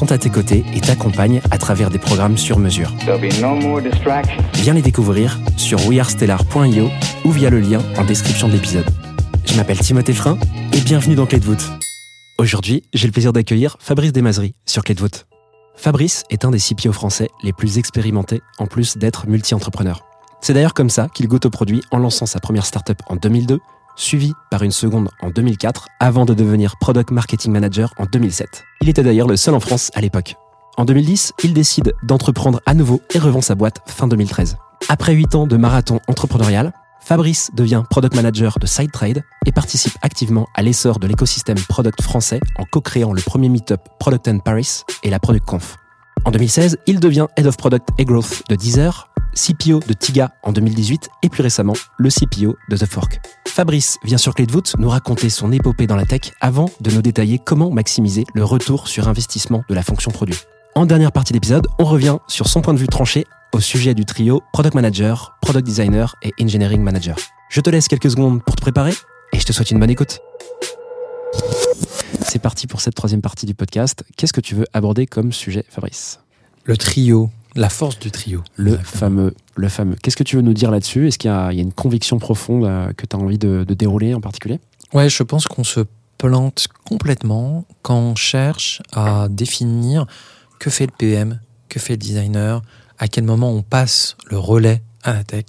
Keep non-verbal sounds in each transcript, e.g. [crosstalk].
sont à tes côtés et t'accompagnent à travers des programmes sur mesure. No. Viens les découvrir sur wearestellar.io ou via le lien en description de l'épisode. Je m'appelle Timothée Frein et bienvenue dans Clé de voûte. Aujourd'hui, j'ai le plaisir d'accueillir Fabrice Desmazeries sur Clé de voûte. Fabrice est un des CPO français les plus expérimentés en plus d'être multi-entrepreneur. C'est d'ailleurs comme ça qu'il goûte au produit en lançant sa première startup en 2002, suivi par une seconde en 2004, avant de devenir Product Marketing Manager en 2007. Il était d'ailleurs le seul en France à l'époque. En 2010, il décide d'entreprendre à nouveau et revend sa boîte fin 2013. Après 8 ans de marathon entrepreneurial, Fabrice devient product manager de SideTrade et participe activement à l'essor de l'écosystème product français en co-créant le premier meetup Product and Paris et la Product Conf. En 2016, il devient Head of Product et Growth de Deezer, CPO de Tiga en 2018 et plus récemment le CPO de The Fork. Fabrice vient sur Clé de voûte nous raconter son épopée dans la tech avant de nous détailler comment maximiser le retour sur investissement de la fonction produit. En dernière partie d'épisode, on revient sur son point de vue tranché au sujet du trio Product Manager, Product Designer et Engineering Manager. Je te laisse quelques secondes pour te préparer et je te souhaite une bonne écoute. C'est parti pour cette troisième partie du podcast. Qu'est-ce que tu veux aborder comme sujet, Fabrice? Le trio, la force du trio. Le Exactement. fameux, le fameux. Qu'est-ce que tu veux nous dire là-dessus? Est-ce qu'il y, a il y a une conviction profonde euh, que tu as envie de, de dérouler en particulier? Ouais, je pense qu'on se plante complètement quand on cherche à définir que fait le PM, que fait le designer, à quel moment on passe le relais à la tech,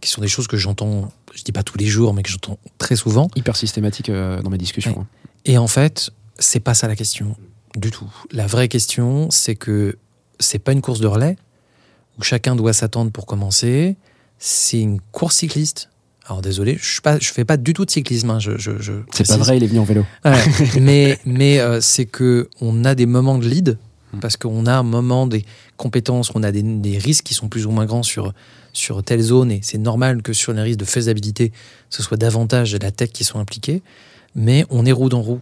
qui sont des choses que j'entends, je dis pas tous les jours, mais que j'entends très souvent. Hyper systématique euh, dans mes discussions. Ouais. Et en fait, c'est pas ça la question du tout. La vraie question, c'est que c'est pas une course de relais où chacun doit s'attendre pour commencer. C'est une course cycliste. Alors désolé, je je fais pas du tout de cyclisme. hein, je, je, je C'est pas vrai, il est venu en vélo. Ouais, [laughs] mais mais euh, c'est que on a des moments de lead Mm. parce qu'on a un moment des compétences, on a des, des risques qui sont plus ou moins grands sur sur telle zone et c'est normal que sur les risques de faisabilité, ce soit davantage la tech qui soit impliquée. Mais on est roue dans roue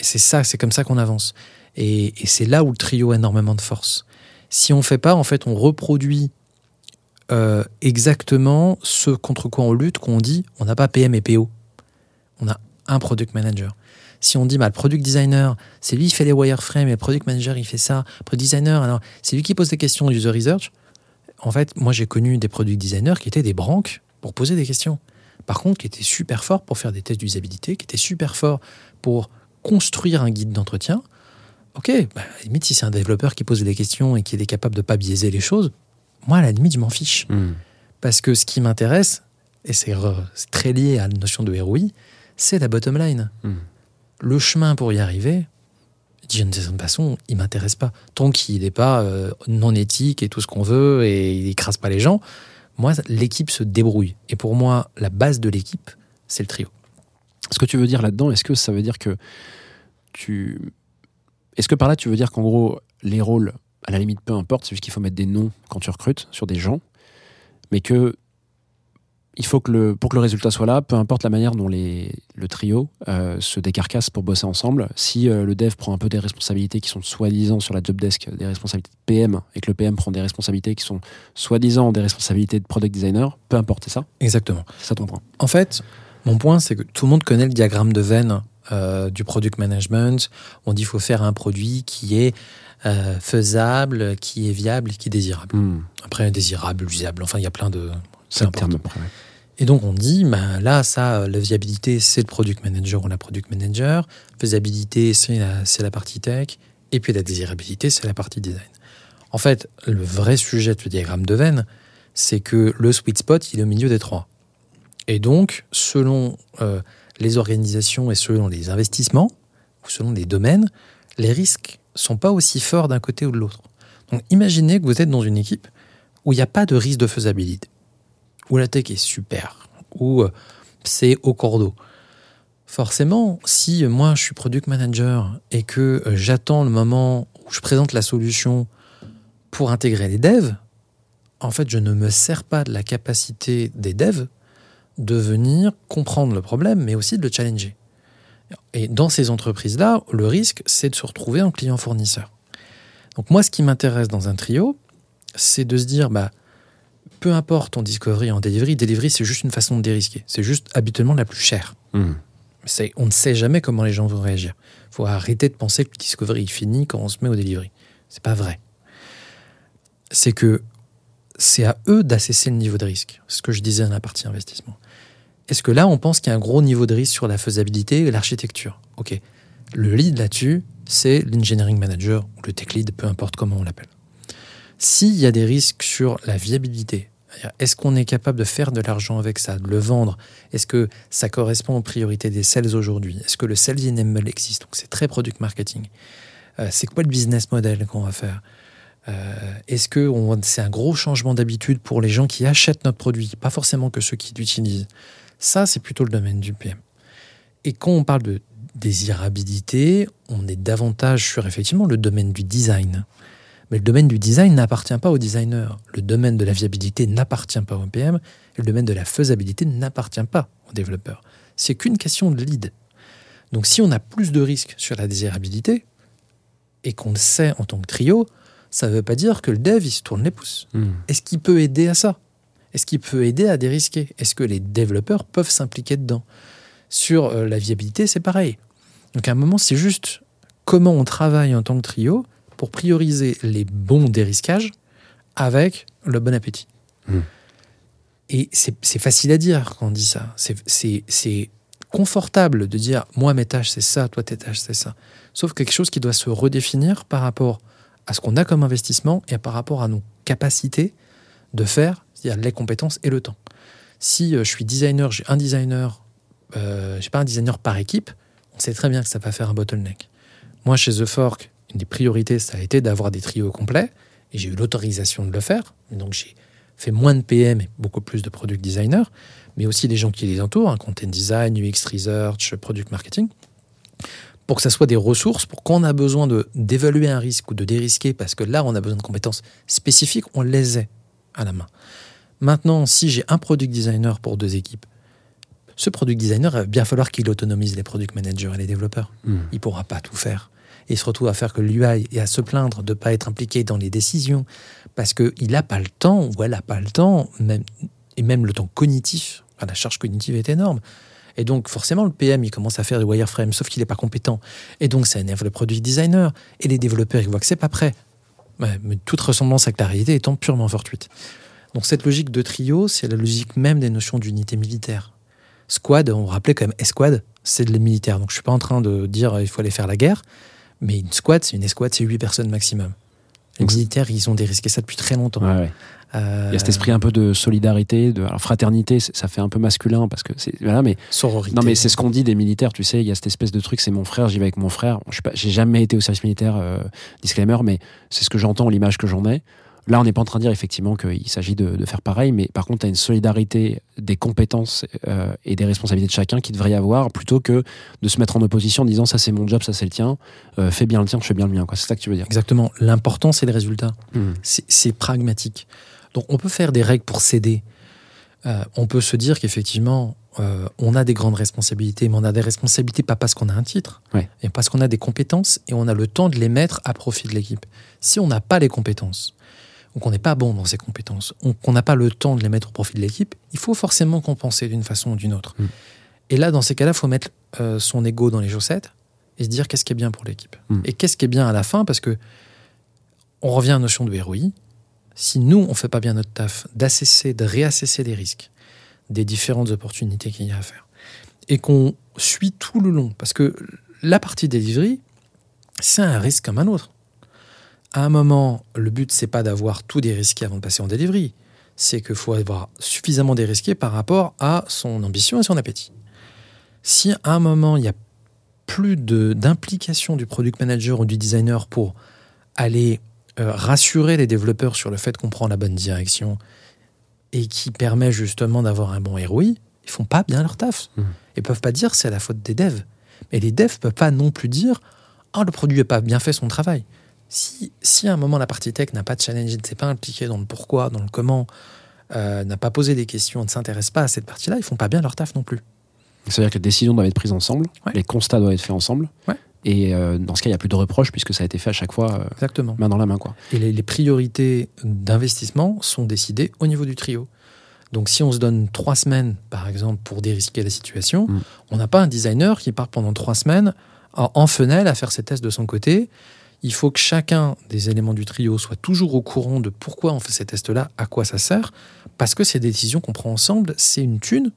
et c'est ça, c'est comme ça qu'on avance. Et, et c'est là où le trio a énormément de force. Si on fait pas, en fait, on reproduit euh, exactement ce contre quoi on lutte, qu'on dit, on n'a pas PM et PO. On a un product manager. Si on dit, bah, le product designer, c'est lui qui fait les wireframes, et le product manager, il fait ça. Product designer, alors, c'est lui qui pose des questions user research. En fait, moi, j'ai connu des product designers qui étaient des branques pour poser des questions. Par contre, qui étaient super forts pour faire des tests d'usabilité, qui étaient super forts pour construire un guide d'entretien. Ok, bah, à la limite, si c'est un développeur qui pose des questions et qui est capable de pas biaiser les choses, moi, à la limite, je m'en fiche. Hmm. Parce que ce qui m'intéresse, et c'est très lié à la notion de ROI, c'est la bottom line. Hmm. Le chemin pour y arriver, d'une certaine façon, il m'intéresse pas. Tant qu'il n'est pas euh, non éthique et tout ce qu'on veut et il écrase pas les gens, moi, l'équipe se débrouille. Et pour moi, la base de l'équipe, c'est le trio. Ce que tu veux dire là-dedans, est-ce que ça veut dire que tu. Est-ce que par là, tu veux dire qu'en gros, les rôles, à la limite, peu importe, c'est juste qu'il faut mettre des noms quand tu recrutes sur des gens, mais que. Il faut que le, pour que le résultat soit là, peu importe la manière dont les, le trio euh, se décarcasse pour bosser ensemble, si euh, le dev prend un peu des responsabilités qui sont soi-disant sur la job desk, des responsabilités de PM, et que le PM prend des responsabilités qui sont soi-disant des responsabilités de product designer, peu importe, c'est ça? Exactement. C'est ça ton point. En fait, mon point, c'est que tout le monde connaît le diagramme de veine euh, du product management. On dit qu'il faut faire un produit qui est euh, faisable, qui est viable et qui est désirable. Hmm. Après, désirable, usable, enfin, il y a plein de... C'est ouais. Et donc, on dit, ben, là, ça, euh, la viabilité, c'est le product manager ou la product manager. Faisabilité, c'est la, partie tech. Et puis, la désirabilité, c'est la partie design. En fait, le vrai sujet du diagramme de veine, c'est que le sweet spot, il est au milieu des trois. Et donc, selon euh, les organisations et selon les investissements, ou selon les domaines, les risques sont pas aussi forts d'un côté ou de l'autre. Donc, imaginez que vous êtes dans une équipe où il n'y a pas de risque de faisabilité, où la tech est super, où euh, c'est au cordeau. Forcément, si moi je suis product manager et que euh, j'attends le moment où je présente la solution pour intégrer les devs, en fait, je ne me sers pas de la capacité des devs de venir comprendre le problème, mais aussi de le challenger. Et dans ces entreprises-là, le risque, c'est de se retrouver en client fournisseur. Donc moi, ce qui m'intéresse dans un trio, c'est de se dire, bah, peu importe en discovery, en delivery, delivery, c'est juste une façon de dérisquer. C'est juste habituellement la plus chère. Hmm. C'est- on ne sait jamais comment les gens vont réagir. Il faut arrêter de penser que le discovery est fini quand on se met au delivery. C'est pas vrai. C'est que c'est à eux d'assesser le niveau de risque. Ce que je disais dans la partie investissement. Est-ce que là, on pense qu'il y a un gros niveau de risque sur la faisabilité et l'architecture? Ok. Le lead là-dessus, c'est l'engineering manager ou le tech lead, peu importe comment on l'appelle. S'il y a des risques sur la viabilité, est-ce qu'on est capable de faire de l'argent avec ça, de le vendre? Est-ce que ça correspond aux priorités des sales aujourd'hui? Est-ce que le sales enable existe? Donc c'est très product marketing. Euh, c'est quoi le business model qu'on va faire? Est-ce que c'est un gros changement d'habitude pour les gens qui achètent notre produit, pas forcément que ceux qui l'utilisent? Ça, c'est plutôt le domaine du PM. Et quand on parle de désirabilité, on est davantage sur effectivement le domaine du design. Mais le domaine du design n'appartient pas aux designers. Le domaine de la viabilité n'appartient pas au PM. Le domaine de la faisabilité n'appartient pas aux développeurs. C'est qu'une question de lead. Donc si on a plus de risques sur la désirabilité, et qu'on le sait en tant que trio, ça ne veut pas dire que le dev, il se tourne les pouces. Hmm. Est-ce qu'il peut aider à ça? Est-ce qu'il peut aider à dérisquer? Est-ce que les développeurs peuvent s'impliquer dedans? Sur euh, la viabilité, c'est pareil. Donc à un moment, c'est juste comment on travaille en tant que trio pour prioriser les bons dérisquages avec le bon appétit. Hmm. Et c'est facile à dire quand on dit ça. C'est confortable de dire moi mes tâches c'est ça, toi tes tâches c'est ça. Sauf quelque chose qui doit se redéfinir par rapport à ce qu'on a comme investissement et par rapport à nos capacités de faire, c'est-à-dire les compétences et le temps. Si euh, je suis designer, j'ai un designer, euh, j'ai pas un designer par équipe, on sait très bien que ça va faire un bottleneck. Moi, chez The Fork, une des priorités, ça a été d'avoir des trios complets, et j'ai eu l'autorisation de le faire. Donc, j'ai fait moins de PM et beaucoup plus de product designer, mais aussi des gens qui les entourent, hein, content design, UX research, product marketing, pour que ça soit des ressources, pour qu'on a besoin de d'évaluer un risque ou de dérisquer, parce que là, on a besoin de compétences spécifiques, on les ait à la main. Maintenant, si j'ai un product designer pour deux équipes, ce product designer, il va bien falloir qu'il autonomise les product managers et les développeurs. Hmm. Il pourra pas tout faire. Et il se retrouve à faire que l'UI et à se plaindre de ne pas être impliqué dans les décisions parce qu'il n'a pas le temps ou elle n'a pas le temps, même, et même le temps cognitif. Enfin, la charge cognitive est énorme. Et donc, forcément, le PM, il commence à faire du wireframe, sauf qu'il n'est pas compétent. Et donc, ça énerve le product designer. Et les développeurs, ils voient que c'est pas prêt. Ouais, mais toute ressemblance avec la réalité étant purement fortuite. Donc, cette logique de trio, c'est la logique même des notions d'unité militaire. Squad, on rappelait quand même escouade, c'est de les militaires. Donc, je suis pas en train de dire euh, il faut aller faire la guerre. Mais une squad, c'est une escouade, c'est 8 personnes maximum. Les militaires, ils ont dérisqué ça depuis très longtemps. Ouais, ouais. Euh, Il y a cet esprit un peu de solidarité, de alors, fraternité, ça fait un peu masculin parce que c'est voilà, mais sororité. non mais c'est ce qu'on dit des militaires, tu sais, il y a cette espèce de truc, c'est mon frère, j'y vais avec mon frère. Je j'ai jamais été au service militaire, euh, disclaimer, mais c'est ce que j'entends, l'image que j'en ai. Là, on n'est pas en train de dire effectivement qu'il s'agit de, de faire pareil, mais par contre, tu as une solidarité des compétences euh, et des responsabilités de chacun qui devrait y avoir, plutôt que de se mettre en opposition en disant ça c'est mon job, ça c'est le tien, euh, fais bien le tien, je fais bien le mien. quoi. C'est ça que tu veux dire. Exactement. L'important, c'est le résultat. Hmm. C'est c'est pragmatique. Donc, on peut faire des règles pour s'aider. Euh, on peut se dire qu'effectivement, euh, on a des grandes responsabilités, mais on a des responsabilités pas parce qu'on a un titre, Ouais. mais parce qu'on a des compétences et on a le temps de les mettre à profit de l'équipe. Si on n'a pas les compétences, ou qu'on n'est pas bon dans ces compétences, ou qu'on n'a pas le temps de les mettre au profit de l'équipe, il faut forcément compenser d'une façon ou d'une autre. Mm. Et là, dans ces cas-là, il faut mettre euh, son ego dans les chaussettes et se dire qu'est-ce qui est bien pour l'équipe. Mm. Et qu'est-ce qui est bien à la fin, parce que on revient à la notion de ROI. Si nous, on fait pas bien notre taf d'assesser, de réassesser les risques, des différentes opportunités qu'il y a à faire, et qu'on suit tout le long, parce que la partie delivery, c'est un risque comme un autre. À un moment, le but, c'est pas d'avoir tout dérisqué avant de passer en delivery. c'est qu'il faut avoir suffisamment dérisqué par rapport à son ambition et son appétit. Si à un moment, il n'y a plus d'implication du product manager ou du designer pour aller euh, rassurer les développeurs sur le fait qu'on prend la bonne direction et qui permet justement d'avoir un bon ROI, ils font pas bien leur taf. Mhm. Ils peuvent pas dire c'est la faute des devs. Mais les devs peuvent pas non plus dire ah le produit n'a pas bien fait son travail. Si, si à un moment la partie tech n'a pas de challenge, ne s'est pas impliquée dans le pourquoi, dans le comment, euh, n'a pas posé des questions, ne s'intéresse pas à cette partie-là, ils font pas bien leur taf non plus. Ça veut dire que les décisions doivent être prises ensemble, Ouais. les constats doivent être faits ensemble. Ouais. Et euh, dans ce cas, il n'y a plus de reproches puisque ça a été fait à chaque fois euh, Exactement. main dans la main. Quoi. Et les, les priorités d'investissement sont décidées au niveau du trio. Donc si on se donne trois semaines, par exemple, pour dérisquer la situation, Mm. on n'a pas un designer qui part pendant trois semaines en, en fenêtre à faire ses tests de son côté. Il faut que chacun des éléments du trio soit toujours au courant de pourquoi on fait ces tests-là, à quoi ça sert, parce que ces décisions qu'on prend ensemble, c'est une thune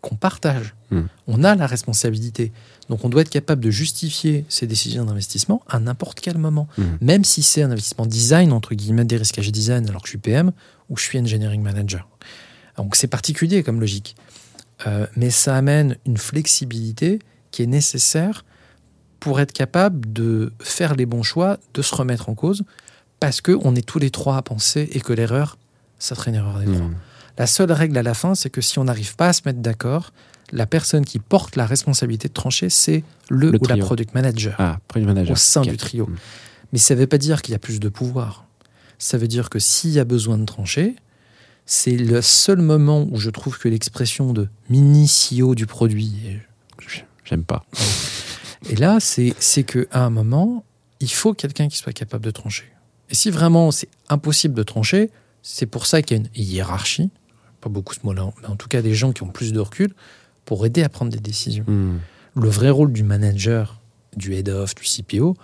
qu'on partage. Mm. On a la responsabilité. Donc on doit être capable de justifier ces décisions d'investissement à n'importe quel moment même si c'est un investissement design, entre guillemets, dérisquage design, alors que je suis PM ou je suis engineering manager. Donc c'est particulier comme logique. Euh, mais ça amène une flexibilité qui est nécessaire pour être capable de faire les bons choix, de se remettre en cause, parce qu'on est tous les trois à penser et que l'erreur, ça serait une erreur des trois. Mm. La seule règle à la fin, c'est que si on n'arrive pas à se mettre d'accord, la personne qui porte la responsabilité de trancher, c'est le, Le ou la trio. product manager Ah, product manager. au sein du trio. Mm. Mais ça ne veut pas dire qu'il y a plus de pouvoir. Ça veut dire que s'il y a besoin de trancher, c'est le seul moment où je trouve que l'expression de mini CEO du produit, est- J'aime pas. et là, c'est c'est qu'à un moment, il faut quelqu'un qui soit capable de trancher. Et si vraiment c'est impossible de trancher, c'est pour ça qu'il y a une hiérarchie, pas beaucoup ce mot-là, mais en tout cas des gens qui ont plus de recul pour aider à prendre des décisions. Mm. Le vrai rôle du manager, du head of, du CPO,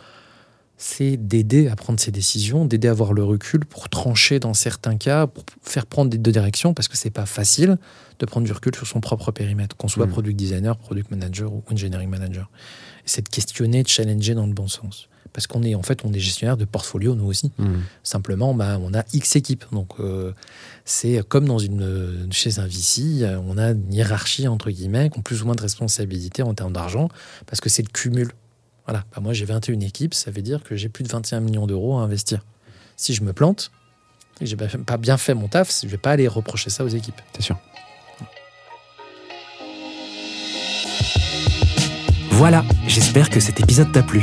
c'est d'aider à prendre ces décisions, d'aider à avoir le recul pour trancher dans certains cas, pour faire prendre des deux directions, parce que c'est pas facile de prendre du recul sur son propre périmètre, qu'on soit Mm. product designer, product manager ou engineering manager. C'est de questionner, de challenger dans le bon sens. Parce qu'on est en fait on est gestionnaire de portfolio nous aussi. Mm. Simplement, bah, on a X équipes. Donc, euh, c'est comme dans une, chez un VC, euh, on a une hiérarchie, entre guillemets, qui ont plus ou moins de responsabilités en termes d'argent, parce que c'est le cumul. Voilà. Bah, moi, j'ai 21 équipes, ça veut dire que j'ai plus de 21 millions d'euros à investir. Si je me plante, et j'ai pas- pas bien fait mon taf, je vais pas aller reprocher ça aux équipes. C'est sûr. Voilà, j'espère que cet épisode t'a plu.